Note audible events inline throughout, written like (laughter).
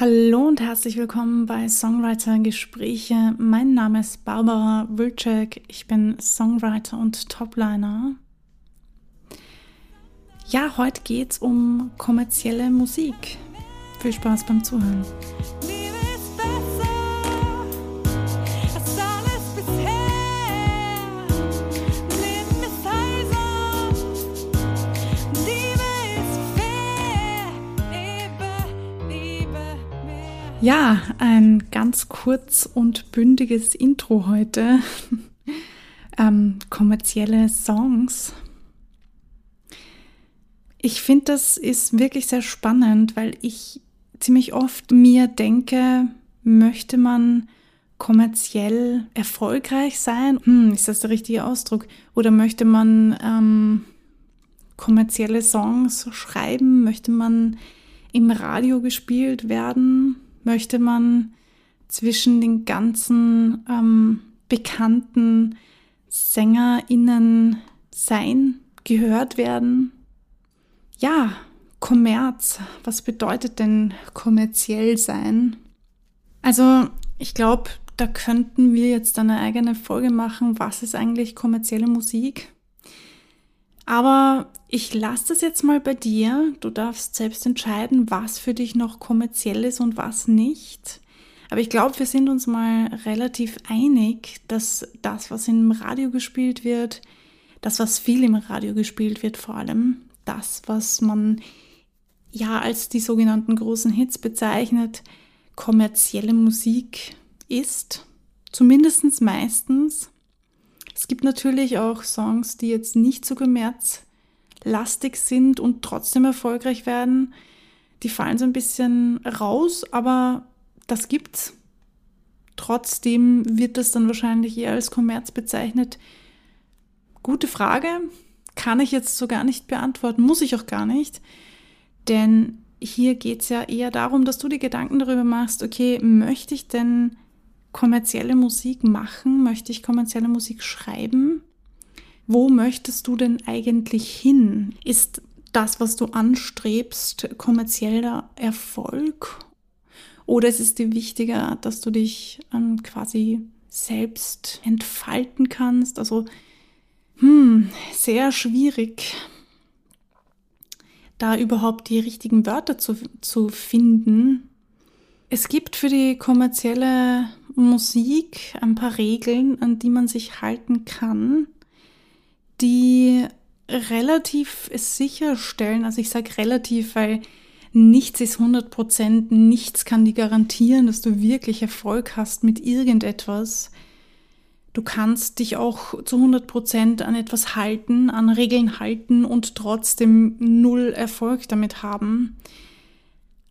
Hallo und herzlich willkommen bei Songwriter Gespräche. Mein Name ist Barbara Wilczek. Ich bin Songwriter und Topliner. Ja, heute geht es um kommerzielle Musik. Viel Spaß beim Zuhören. Ja, ein ganz kurz und bündiges Intro heute. (laughs) ähm, kommerzielle Songs. Ich finde, das ist wirklich sehr spannend, weil ich ziemlich oft mir denke, möchte man kommerziell erfolgreich sein? Hm, ist das der richtige Ausdruck? Oder möchte man ähm, kommerzielle Songs schreiben? Möchte man im Radio gespielt werden? Möchte man zwischen den ganzen ähm, bekannten SängerInnen sein, gehört werden? Ja, Kommerz. Was bedeutet denn kommerziell sein? Also, ich glaube, da könnten wir jetzt eine eigene Folge machen, was ist eigentlich kommerzielle Musik? Aber ich lasse das jetzt mal bei dir. Du darfst selbst entscheiden, was für dich noch kommerziell ist und was nicht. Aber ich glaube, wir sind uns mal relativ einig, dass das, was im Radio gespielt wird, das, was viel im Radio gespielt wird, vor allem das, was man ja als die sogenannten großen Hits bezeichnet, kommerzielle Musik ist. Zumindest meistens. Es gibt natürlich auch Songs, die jetzt nicht so kommerzlastig sind und trotzdem erfolgreich werden. Die fallen so ein bisschen raus, aber das gibt's. Trotzdem wird das dann wahrscheinlich eher als Kommerz bezeichnet. Gute Frage, kann ich jetzt so gar nicht beantworten, muss ich auch gar nicht. Denn hier geht es ja eher darum, dass du dir Gedanken darüber machst, okay, möchte ich denn kommerzielle Musik machen? Möchte ich kommerzielle Musik schreiben? Wo möchtest du denn eigentlich hin? Ist das, was du anstrebst, kommerzieller Erfolg? Oder ist es dir wichtiger, dass du dich ähm, quasi selbst entfalten kannst? Also, hm, sehr schwierig, da überhaupt die richtigen Wörter zu, zu finden. Es gibt für die kommerzielle Musik ein paar Regeln, an die man sich halten kann, die relativ sicherstellen, also ich sage relativ, weil nichts ist 100 Prozent, nichts kann dir garantieren, dass du wirklich Erfolg hast mit irgendetwas. Du kannst dich auch zu 100 Prozent an etwas halten, an Regeln halten und trotzdem null Erfolg damit haben.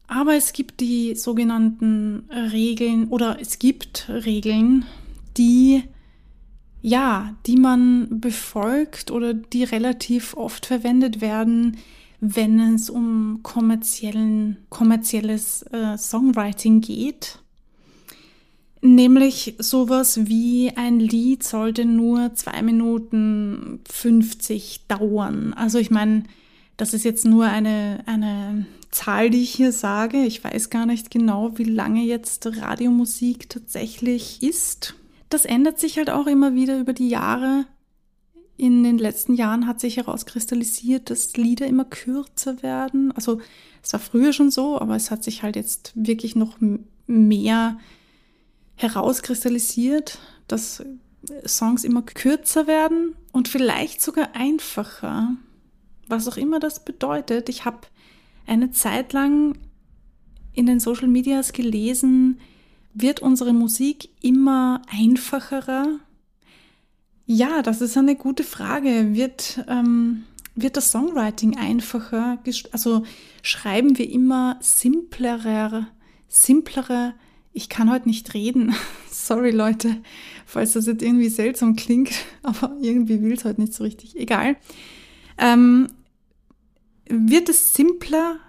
Aber es gibt die sogenannten Regeln oder es gibt Regeln, die ja, die man befolgt oder die relativ oft verwendet werden, wenn es um kommerziellen, kommerzielles äh, Songwriting geht. Nämlich sowas wie ein Lied sollte nur zwei Minuten 50 dauern. Also ich meine, das ist jetzt nur eine, eine Zahl, die ich hier sage. Ich weiß gar nicht genau, wie lange jetzt Radiomusik tatsächlich ist. Das ändert sich halt auch immer wieder über die Jahre. In den letzten Jahren hat sich herauskristallisiert, dass Lieder immer kürzer werden. Also es war früher schon so, aber es hat sich halt jetzt wirklich noch mehr herauskristallisiert, dass Songs immer kürzer werden und vielleicht sogar einfacher was auch immer das bedeutet. Ich habe eine Zeit lang in den Social Medias gelesen, wird unsere Musik immer einfacherer? Ja, das ist eine gute Frage. Wird, ähm, wird das Songwriting einfacher? Also schreiben wir immer simplerer, simplere, ich kann heute nicht reden. (laughs) Sorry Leute, falls das jetzt irgendwie seltsam klingt, (laughs) aber irgendwie will es heute nicht so richtig. Egal. Ähm, wird es simplerer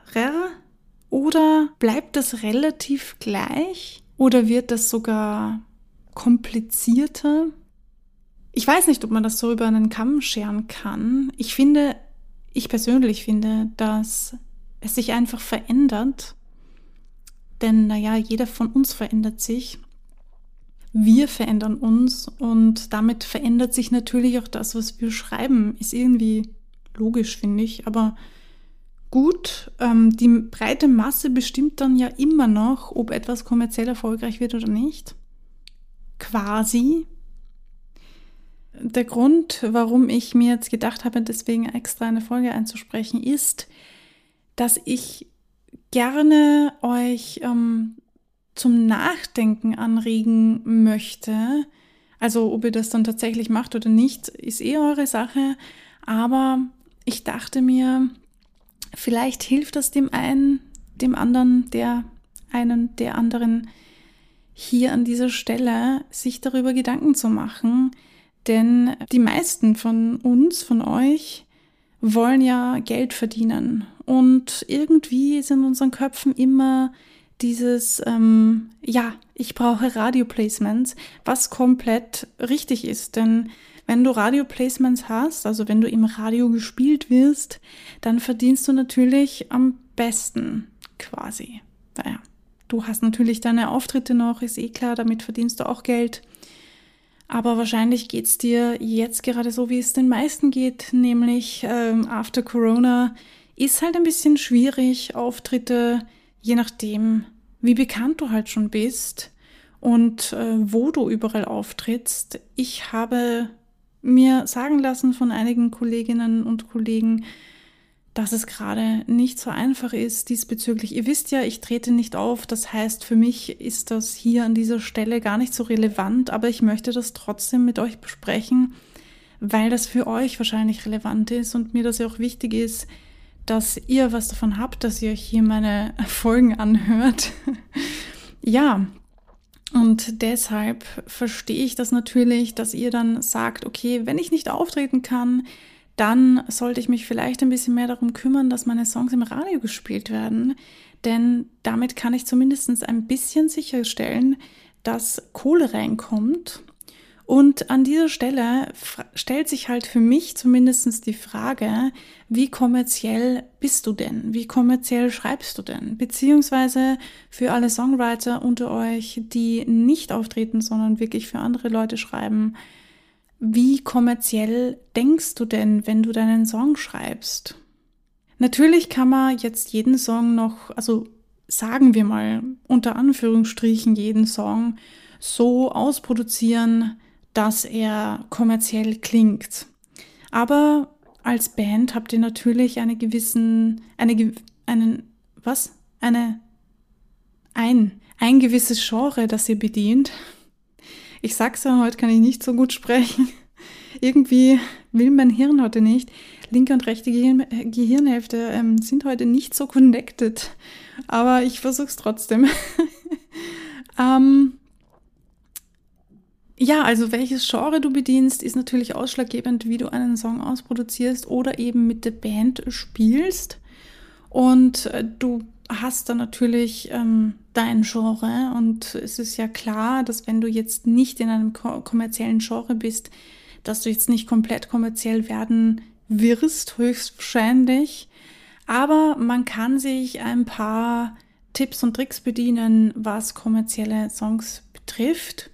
oder bleibt das relativ gleich oder wird das sogar komplizierter? Ich weiß nicht, ob man das so über einen Kamm scheren kann. Ich finde, ich persönlich finde, dass es sich einfach verändert. denn naja, jeder von uns verändert sich. Wir verändern uns und damit verändert sich natürlich auch das, was wir schreiben. Ist irgendwie logisch, finde ich, aber gut. Ähm, die breite Masse bestimmt dann ja immer noch, ob etwas kommerziell erfolgreich wird oder nicht. Quasi. Der Grund, warum ich mir jetzt gedacht habe, deswegen extra eine Folge einzusprechen, ist, dass ich gerne euch ähm, zum Nachdenken anregen möchte. Also ob ihr das dann tatsächlich macht oder nicht, ist eh eure Sache. Aber ich dachte mir, vielleicht hilft das dem einen, dem anderen, der einen, der anderen hier an dieser Stelle, sich darüber Gedanken zu machen. Denn die meisten von uns, von euch, wollen ja Geld verdienen. Und irgendwie ist in unseren Köpfen immer dieses, ähm, ja, ich brauche Radioplacements, was komplett richtig ist. Denn wenn du Radioplacements hast, also wenn du im Radio gespielt wirst, dann verdienst du natürlich am besten quasi. Naja, du hast natürlich deine Auftritte noch, ist eh klar, damit verdienst du auch Geld. Aber wahrscheinlich geht es dir jetzt gerade so, wie es den meisten geht, nämlich ähm, after Corona ist halt ein bisschen schwierig, Auftritte, je nachdem, wie bekannt du halt schon bist und äh, wo du überall auftrittst. Ich habe mir sagen lassen von einigen Kolleginnen und Kollegen, dass es gerade nicht so einfach ist diesbezüglich. Ihr wisst ja, ich trete nicht auf. Das heißt, für mich ist das hier an dieser Stelle gar nicht so relevant, aber ich möchte das trotzdem mit euch besprechen, weil das für euch wahrscheinlich relevant ist und mir das ja auch wichtig ist, dass ihr was davon habt, dass ihr euch hier meine (laughs) Folgen anhört. ja, und deshalb verstehe ich das natürlich, dass ihr dann sagt, okay, wenn ich nicht auftreten kann, dann sollte ich mich vielleicht ein bisschen mehr darum kümmern, dass meine Songs im Radio gespielt werden. Denn damit kann ich zumindest ein bisschen sicherstellen, dass Kohle reinkommt und an dieser Stelle stellt sich halt für mich zumindest die Frage, wie kommerziell bist du denn? Wie kommerziell schreibst du denn? Beziehungsweise für alle Songwriter unter euch, die nicht auftreten, sondern wirklich für andere Leute schreiben, wie kommerziell denkst du denn, wenn du deinen Song schreibst? Natürlich kann man jetzt jeden Song noch, also sagen wir mal unter Anführungsstrichen jeden Song so ausproduzieren, dass er kommerziell klingt. Aber als Band habt ihr natürlich eine gewissen, eine, einen, was? Eine, ein, ein gewisses Genre, das ihr bedient. Ich sag's ja, heute kann ich nicht so gut sprechen. Irgendwie will mein Hirn heute nicht. Linke und rechte Gehirn, Gehirnhälfte ähm, sind heute nicht so connected. Aber ich versuch's trotzdem. (laughs) ähm, ja, also welches Genre du bedienst, ist natürlich ausschlaggebend, wie du einen Song ausproduzierst oder eben mit der Band spielst. Und äh, du hast dann natürlich ähm, dein Genre und es ist ja klar, dass wenn du jetzt nicht in einem kommerziellen Genre bist, dass du jetzt nicht komplett kommerziell werden wirst, höchstwahrscheinlich. Aber man kann sich ein paar Tipps und Tricks bedienen, was kommerzielle Songs betrifft.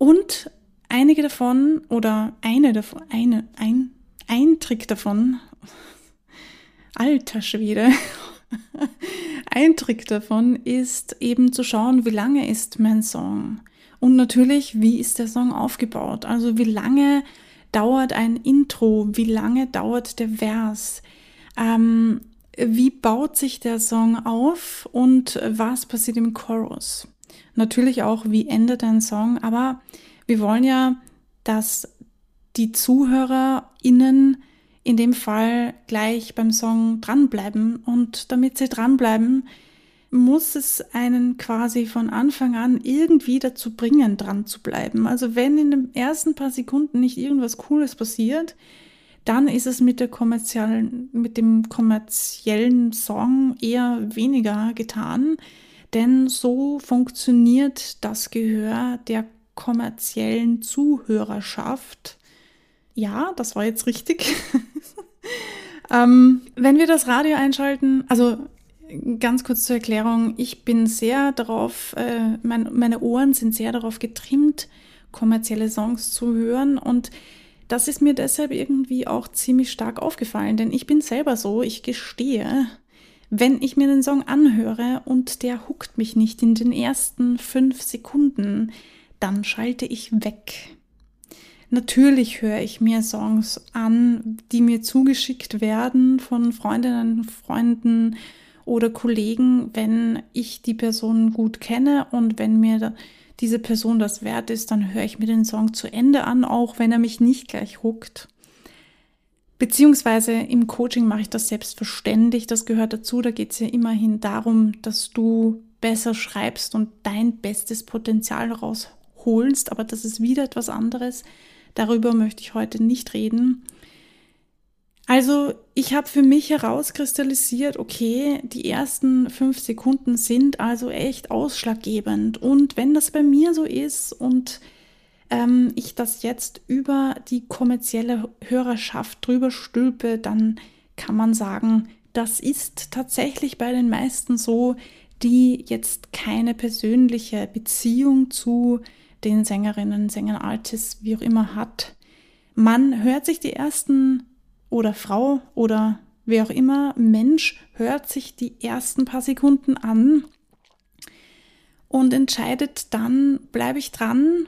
Und einige davon oder eine davon, eine, ein, ein Trick davon, alter Schwede, (laughs) ein Trick davon ist eben zu schauen, wie lange ist mein Song. Und natürlich, wie ist der Song aufgebaut? Also wie lange dauert ein Intro? Wie lange dauert der Vers? Ähm, wie baut sich der Song auf und was passiert im Chorus? Natürlich auch, wie endet ein Song, aber wir wollen ja, dass die ZuhörerInnen in dem Fall gleich beim Song dranbleiben. Und damit sie dranbleiben, muss es einen quasi von Anfang an irgendwie dazu bringen, dran zu bleiben. Also wenn in den ersten paar Sekunden nicht irgendwas Cooles passiert, dann ist es mit der kommerziellen, mit dem kommerziellen Song eher weniger getan. Denn so funktioniert das Gehör der kommerziellen Zuhörerschaft. Ja, das war jetzt richtig. (laughs) ähm, wenn wir das Radio einschalten, also ganz kurz zur Erklärung, ich bin sehr darauf, äh, mein, meine Ohren sind sehr darauf getrimmt, kommerzielle Songs zu hören und das ist mir deshalb irgendwie auch ziemlich stark aufgefallen, denn ich bin selber so, ich gestehe, wenn ich mir den Song anhöre und der huckt mich nicht in den ersten fünf Sekunden, dann schalte ich weg. Natürlich höre ich mir Songs an, die mir zugeschickt werden von Freundinnen, Freunden oder Kollegen, wenn ich die Person gut kenne und wenn mir diese Person das wert ist, dann höre ich mir den Song zu Ende an, auch wenn er mich nicht gleich huckt. Beziehungsweise im Coaching mache ich das selbstverständlich, das gehört dazu. Da geht es ja immerhin darum, dass du besser schreibst und dein bestes Potenzial rausholst, aber das ist wieder etwas anderes. Darüber möchte ich heute nicht reden. Also ich habe für mich herauskristallisiert, okay, die ersten fünf Sekunden sind also echt ausschlaggebend. Und wenn das bei mir so ist und ähm, ich das jetzt über die kommerzielle Hörerschaft drüber stülpe, dann kann man sagen, das ist tatsächlich bei den meisten so, die jetzt keine persönliche Beziehung zu den Sängerinnen, Sängern, Artists, wie auch immer hat. Man hört sich die ersten oder Frau oder wer auch immer, Mensch hört sich die ersten paar Sekunden an und entscheidet dann, bleibe ich dran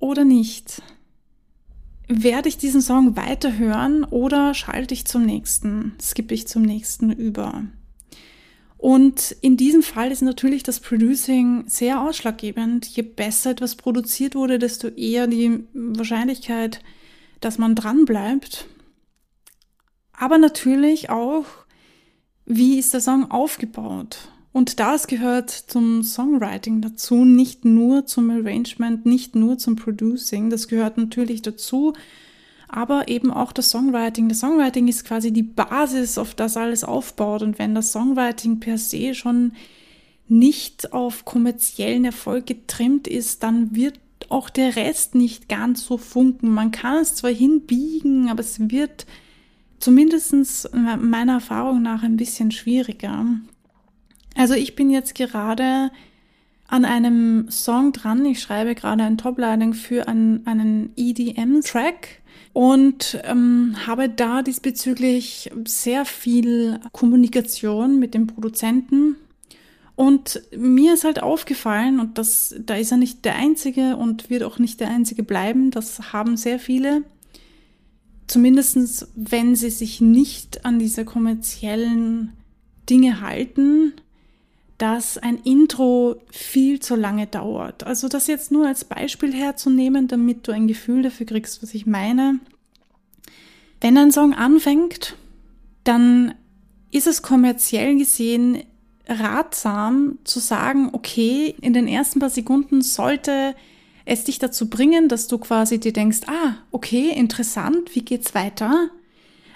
oder nicht. Werde ich diesen Song weiterhören oder schalte ich zum nächsten, skippe ich zum nächsten über? Und in diesem Fall ist natürlich das Producing sehr ausschlaggebend. Je besser etwas produziert wurde, desto eher die Wahrscheinlichkeit, dass man dran bleibt. Aber natürlich auch, wie ist der Song aufgebaut? Und das gehört zum Songwriting dazu, nicht nur zum Arrangement, nicht nur zum Producing. Das gehört natürlich dazu, aber eben auch das Songwriting. Das Songwriting ist quasi die Basis, auf das alles aufbaut. Und wenn das Songwriting per se schon nicht auf kommerziellen Erfolg getrimmt ist, dann wird auch der Rest nicht ganz so funken. Man kann es zwar hinbiegen, aber es wird zumindest meiner Erfahrung nach ein bisschen schwieriger. Also ich bin jetzt gerade an einem Song dran. Ich schreibe gerade ein Toplining für einen, einen EDM-Track und ähm, habe da diesbezüglich sehr viel Kommunikation mit dem Produzenten. Und mir ist halt aufgefallen, und das, da ist er nicht der Einzige und wird auch nicht der Einzige bleiben, das haben sehr viele, zumindest wenn sie sich nicht an diese kommerziellen Dinge halten, dass ein Intro viel zu lange dauert. Also das jetzt nur als Beispiel herzunehmen, damit du ein Gefühl dafür kriegst, was ich meine. Wenn ein Song anfängt, dann ist es kommerziell gesehen ratsam zu sagen, okay, in den ersten paar Sekunden sollte es dich dazu bringen, dass du quasi dir denkst, ah, okay, interessant, wie geht's weiter?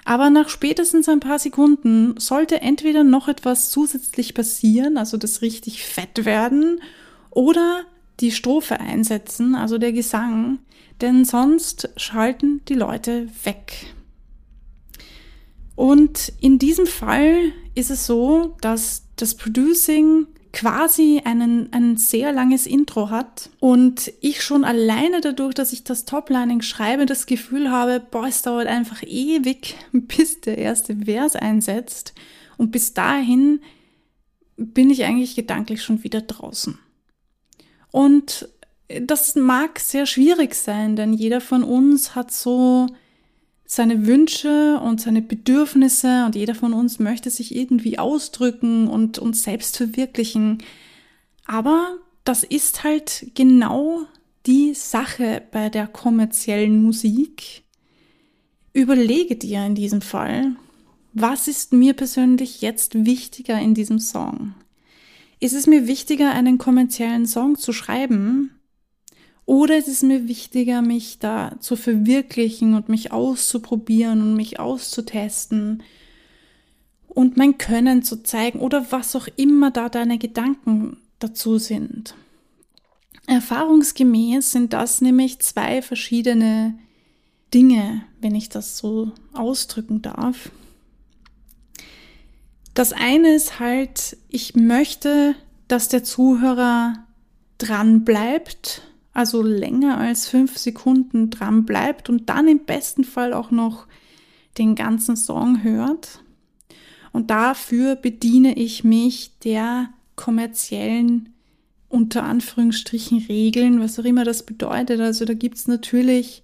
Aber nach spätestens ein paar Sekunden sollte entweder noch etwas zusätzlich passieren, also das richtig fett werden, oder die Strophe einsetzen, also der Gesang, denn sonst schalten die Leute weg. Und in diesem Fall ist es so, dass das Producing quasi einen, ein sehr langes Intro hat und ich schon alleine dadurch, dass ich das Toplining schreibe, das Gefühl habe, boah, es dauert einfach ewig, (laughs) bis der erste Vers einsetzt und bis dahin bin ich eigentlich gedanklich schon wieder draußen. Und das mag sehr schwierig sein, denn jeder von uns hat so seine Wünsche und seine Bedürfnisse und jeder von uns möchte sich irgendwie ausdrücken und uns selbst verwirklichen. Aber das ist halt genau die Sache bei der kommerziellen Musik. Überlege dir in diesem Fall, was ist mir persönlich jetzt wichtiger in diesem Song? Ist es mir wichtiger, einen kommerziellen Song zu schreiben, oder ist es mir wichtiger, mich da zu verwirklichen und mich auszuprobieren und mich auszutesten und mein Können zu zeigen oder was auch immer da deine Gedanken dazu sind. Erfahrungsgemäß sind das nämlich zwei verschiedene Dinge, wenn ich das so ausdrücken darf. Das eine ist halt, ich möchte, dass der Zuhörer dran bleibt, also länger als fünf Sekunden dran bleibt und dann im besten Fall auch noch den ganzen Song hört. Und dafür bediene ich mich der kommerziellen unter Anführungsstrichen Regeln, was auch immer das bedeutet. Also da gibt's natürlich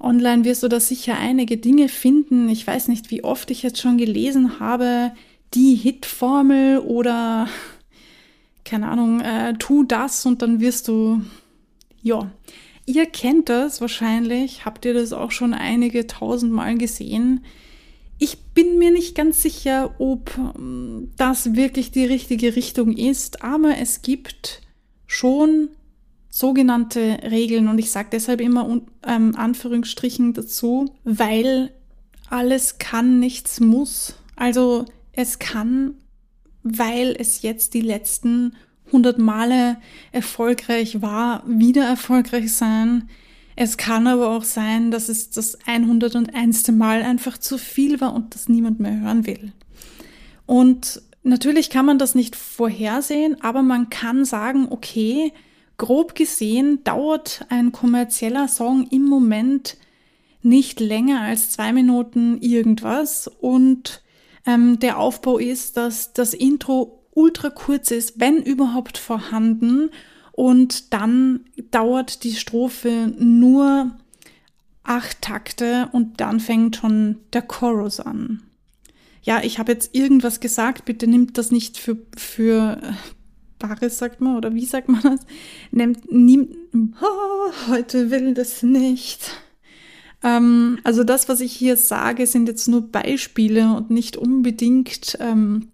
online wirst du da sicher einige Dinge finden. Ich weiß nicht, wie oft ich jetzt schon gelesen habe, die Hitformel oder keine Ahnung, äh, tu das und dann wirst du, ja, ihr kennt das wahrscheinlich, habt ihr das auch schon einige tausend Mal gesehen. Ich bin mir nicht ganz sicher, ob ähm, das wirklich die richtige Richtung ist, aber es gibt schon sogenannte Regeln und ich sage deshalb immer ähm, Anführungsstrichen dazu, weil alles kann, nichts muss. Also es kann, weil es jetzt die letzten 100 Male erfolgreich war, wieder erfolgreich sein. Es kann aber auch sein, dass es das 101. Mal einfach zu viel war und das niemand mehr hören will. Und natürlich kann man das nicht vorhersehen, aber man kann sagen, okay, grob gesehen dauert ein kommerzieller Song im Moment nicht länger als zwei Minuten irgendwas und ähm, der Aufbau ist, dass das Intro ultra kurz ist, wenn überhaupt vorhanden und dann dauert die Strophe nur acht Takte und dann fängt schon der Chorus an. Ja, ich habe jetzt irgendwas gesagt, bitte nimmt das nicht für, für äh, Bares, sagt man, oder wie sagt man das? Nimmt, nimmt, (laughs) oh, heute will das nicht. Ähm, also das, was ich hier sage, sind jetzt nur Beispiele und nicht unbedingt ähm,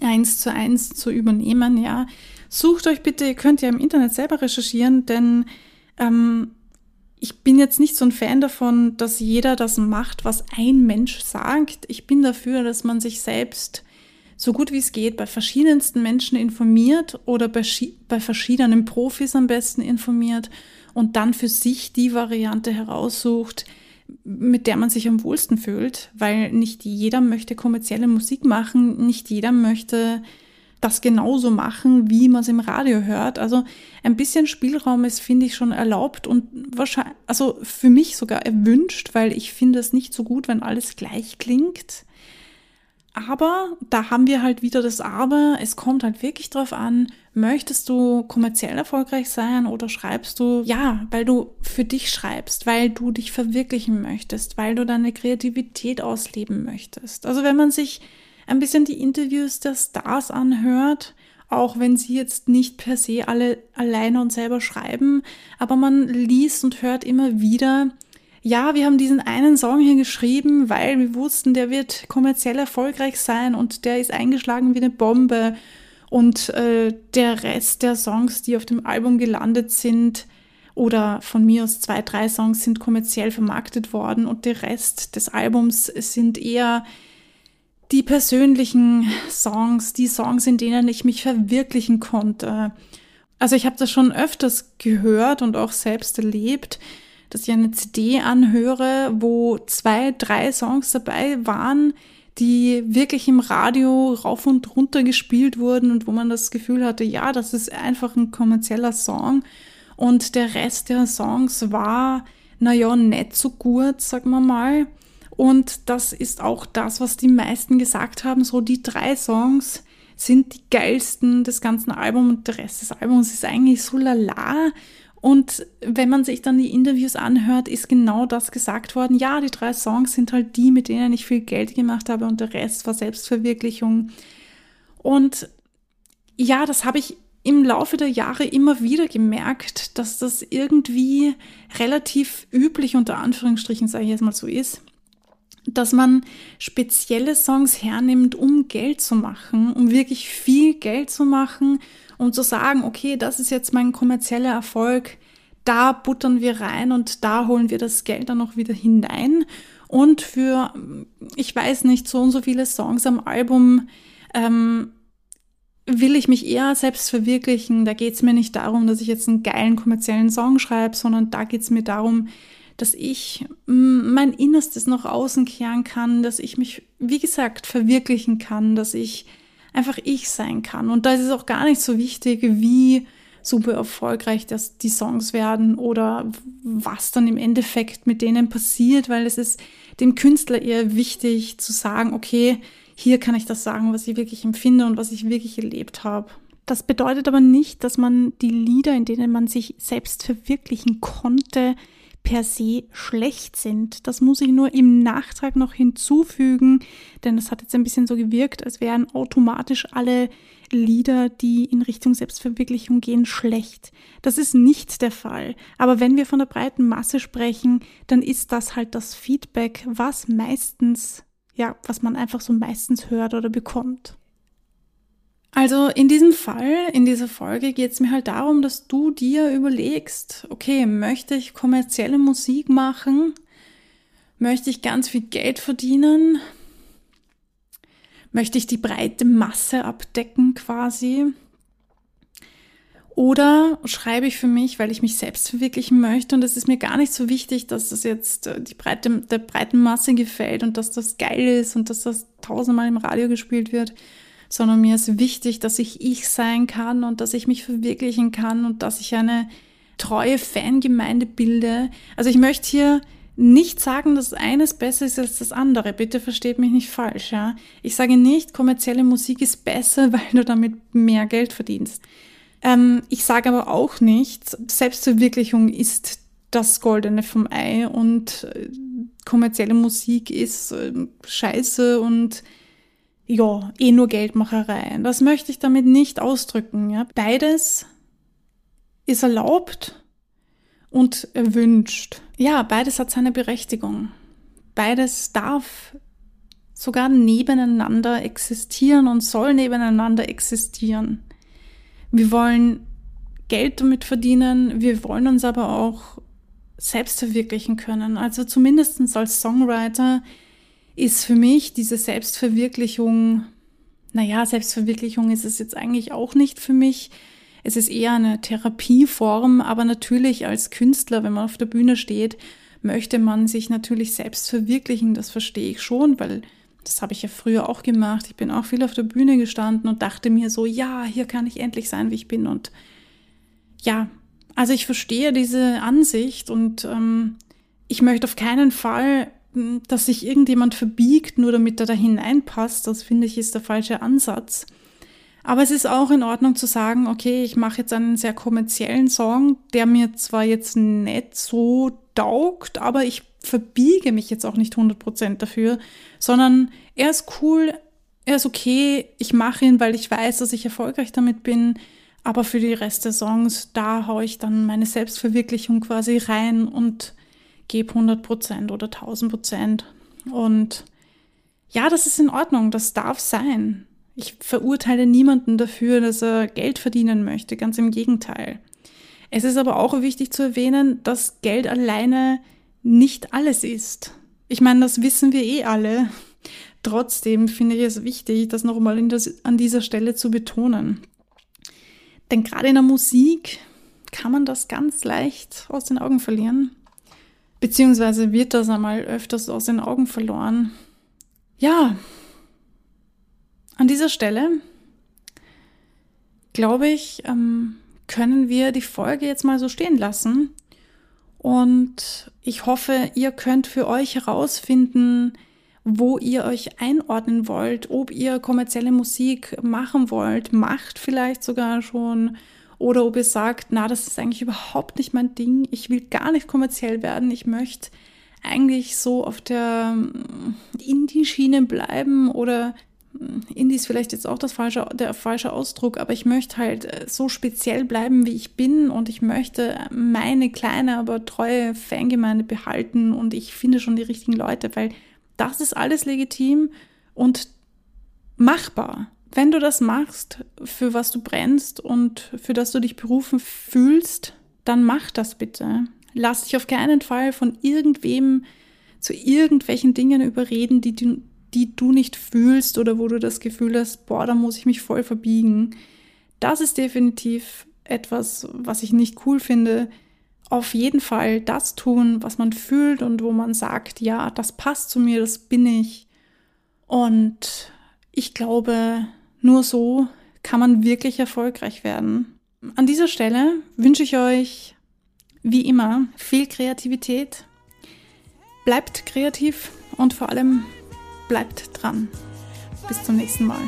eins zu eins zu übernehmen, ja. Sucht euch bitte, ihr könnt ja im Internet selber recherchieren, denn ähm, ich bin jetzt nicht so ein Fan davon, dass jeder das macht, was ein Mensch sagt. Ich bin dafür, dass man sich selbst so gut wie es geht bei verschiedensten Menschen informiert oder bei, bei verschiedenen Profis am besten informiert und dann für sich die Variante heraussucht, mit der man sich am wohlsten fühlt, weil nicht jeder möchte kommerzielle Musik machen, nicht jeder möchte das genauso machen, wie man es im Radio hört. Also ein bisschen Spielraum ist, finde ich, schon erlaubt und wahrscheinlich, also für mich sogar erwünscht, weil ich finde es nicht so gut, wenn alles gleich klingt. Aber da haben wir halt wieder das Aber. Es kommt halt wirklich drauf an, möchtest du kommerziell erfolgreich sein oder schreibst du, ja, weil du für dich schreibst, weil du dich verwirklichen möchtest, weil du deine Kreativität ausleben möchtest. Also wenn man sich ein bisschen die Interviews der Stars anhört, auch wenn sie jetzt nicht per se alle alleine und selber schreiben, aber man liest und hört immer wieder, ja, wir haben diesen einen Song hier geschrieben, weil wir wussten, der wird kommerziell erfolgreich sein und der ist eingeschlagen wie eine Bombe. Und äh, der Rest der Songs, die auf dem Album gelandet sind, oder von mir aus zwei, drei Songs sind kommerziell vermarktet worden und der Rest des Albums sind eher die persönlichen Songs, die Songs, in denen ich mich verwirklichen konnte. Also ich habe das schon öfters gehört und auch selbst erlebt, dass ich eine CD anhöre, wo zwei, drei Songs dabei waren, die wirklich im Radio rauf und runter gespielt wurden und wo man das Gefühl hatte, ja, das ist einfach ein kommerzieller Song. Und der Rest der Songs war, naja, nicht so gut, sagen wir mal. Und das ist auch das, was die meisten gesagt haben. So die drei Songs sind die geilsten des ganzen Albums und der Rest des Albums ist eigentlich so lala. Und wenn man sich dann die Interviews anhört, ist genau das gesagt worden. Ja, die drei Songs sind halt die, mit denen ich viel Geld gemacht habe und der Rest war Selbstverwirklichung. Und ja, das habe ich im Laufe der Jahre immer wieder gemerkt, dass das irgendwie relativ üblich unter Anführungsstrichen, sage ich jetzt mal so ist, dass man spezielle Songs hernimmt, um Geld zu machen, um wirklich viel Geld zu machen um zu sagen, okay, das ist jetzt mein kommerzieller Erfolg, da buttern wir rein und da holen wir das Geld dann noch wieder hinein. Und für, ich weiß nicht, so und so viele Songs am Album ähm, will ich mich eher selbst verwirklichen. Da geht es mir nicht darum, dass ich jetzt einen geilen kommerziellen Song schreibe, sondern da geht es mir darum, dass ich mein Innerstes nach außen kehren kann, dass ich mich, wie gesagt, verwirklichen kann, dass ich einfach ich sein kann. Und da ist es auch gar nicht so wichtig, wie super erfolgreich dass die Songs werden oder was dann im Endeffekt mit denen passiert, weil es ist dem Künstler eher wichtig zu sagen, okay, hier kann ich das sagen, was ich wirklich empfinde und was ich wirklich erlebt habe. Das bedeutet aber nicht, dass man die Lieder, in denen man sich selbst verwirklichen konnte, per se schlecht sind. Das muss ich nur im Nachtrag noch hinzufügen, denn es hat jetzt ein bisschen so gewirkt, als wären automatisch alle Lieder, die in Richtung Selbstverwirklichung gehen, schlecht. Das ist nicht der Fall. Aber wenn wir von der breiten Masse sprechen, dann ist das halt das Feedback, was meistens, ja, was man einfach so meistens hört oder bekommt. Also in diesem Fall, in dieser Folge geht es mir halt darum, dass du dir überlegst, okay, möchte ich kommerzielle Musik machen? Möchte ich ganz viel Geld verdienen? Möchte ich die breite Masse abdecken quasi? Oder schreibe ich für mich, weil ich mich selbst verwirklichen möchte und es ist mir gar nicht so wichtig, dass das jetzt äh, die breite, der breiten Masse gefällt und dass das geil ist und dass das tausendmal im Radio gespielt wird, sondern mir ist wichtig, dass ich ich sein kann und dass ich mich verwirklichen kann und dass ich eine treue Fangemeinde bilde. Also ich möchte hier nicht sagen, dass eines besser ist als das andere. Bitte versteht mich nicht falsch. Ja? Ich sage nicht, kommerzielle Musik ist besser, (laughs) weil du damit mehr Geld verdienst. Ähm, ich sage aber auch nicht, Selbstverwirklichung ist das Goldene vom Ei und äh, kommerzielle Musik ist äh, scheiße und ja, eh nur Geldmacherei. Das möchte ich damit nicht ausdrücken. Ja. Beides ist erlaubt und erwünscht. Ja, beides hat seine Berechtigung. Beides darf sogar nebeneinander existieren und soll nebeneinander existieren. Wir wollen Geld damit verdienen, wir wollen uns aber auch selbst verwirklichen können. Also zumindest als Songwriter ist für mich diese Selbstverwirklichung, naja, Selbstverwirklichung ist es jetzt eigentlich auch nicht für mich. Es ist eher eine Therapieform, aber natürlich als Künstler, wenn man auf der Bühne steht, möchte man sich natürlich selbst verwirklichen. Das verstehe ich schon, weil das habe ich ja früher auch gemacht. Ich bin auch viel auf der Bühne gestanden und dachte mir so, ja, hier kann ich endlich sein, wie ich bin. Und ja, also ich verstehe diese Ansicht und ähm, ich möchte auf keinen Fall dass sich irgendjemand verbiegt, nur damit er da hineinpasst, das finde ich ist der falsche Ansatz. Aber es ist auch in Ordnung zu sagen, okay, ich mache jetzt einen sehr kommerziellen Song, der mir zwar jetzt nicht so taugt, aber ich verbiege mich jetzt auch nicht 100% dafür, sondern er ist cool, er ist okay, ich mache ihn, weil ich weiß, dass ich erfolgreich damit bin, aber für die Rest der Songs, da haue ich dann meine Selbstverwirklichung quasi rein und gebe 100 Prozent oder 1000 Prozent. Und ja, das ist in Ordnung, das darf sein. Ich verurteile niemanden dafür, dass er Geld verdienen möchte, ganz im Gegenteil. Es ist aber auch wichtig zu erwähnen, dass Geld alleine nicht alles ist. Ich meine, das wissen wir eh alle. Trotzdem finde ich es wichtig, das nochmal an dieser Stelle zu betonen. Denn gerade in der Musik kann man das ganz leicht aus den Augen verlieren. Beziehungsweise wird das einmal öfters aus den Augen verloren. Ja, an dieser Stelle glaube ich, ähm, können wir die Folge jetzt mal so stehen lassen. Und ich hoffe, ihr könnt für euch herausfinden, wo ihr euch einordnen wollt, ob ihr kommerzielle Musik machen wollt, macht vielleicht sogar schon oder ob ihr sagt, na, das ist eigentlich überhaupt nicht mein Ding, ich will gar nicht kommerziell werden, ich möchte eigentlich so auf der mm, Indie-Schiene bleiben oder mm, Indie ist vielleicht jetzt auch das falsche, der falsche Ausdruck, aber ich möchte halt äh, so speziell bleiben, wie ich bin und ich möchte meine kleine, aber treue Fangemeinde behalten und ich finde schon die richtigen Leute, weil das ist alles legitim und machbar. Wenn du das machst, für was du brennst und für das du dich berufen fühlst, dann mach das bitte. Lass dich auf keinen Fall von irgendwem zu irgendwelchen Dingen überreden, die du, die du nicht fühlst oder wo du das Gefühl hast, boah, da muss ich mich voll verbiegen. Das ist definitiv etwas, was ich nicht cool finde. auf jeden Fall das tun, was man fühlt und wo man sagt, ja, das passt zu mir, das bin ich. Und ich glaube, nur so kann man wirklich erfolgreich werden. An dieser Stelle wünsche ich euch wie immer viel Kreativität. Bleibt kreativ und vor allem bleibt dran. Bis zum nächsten Mal.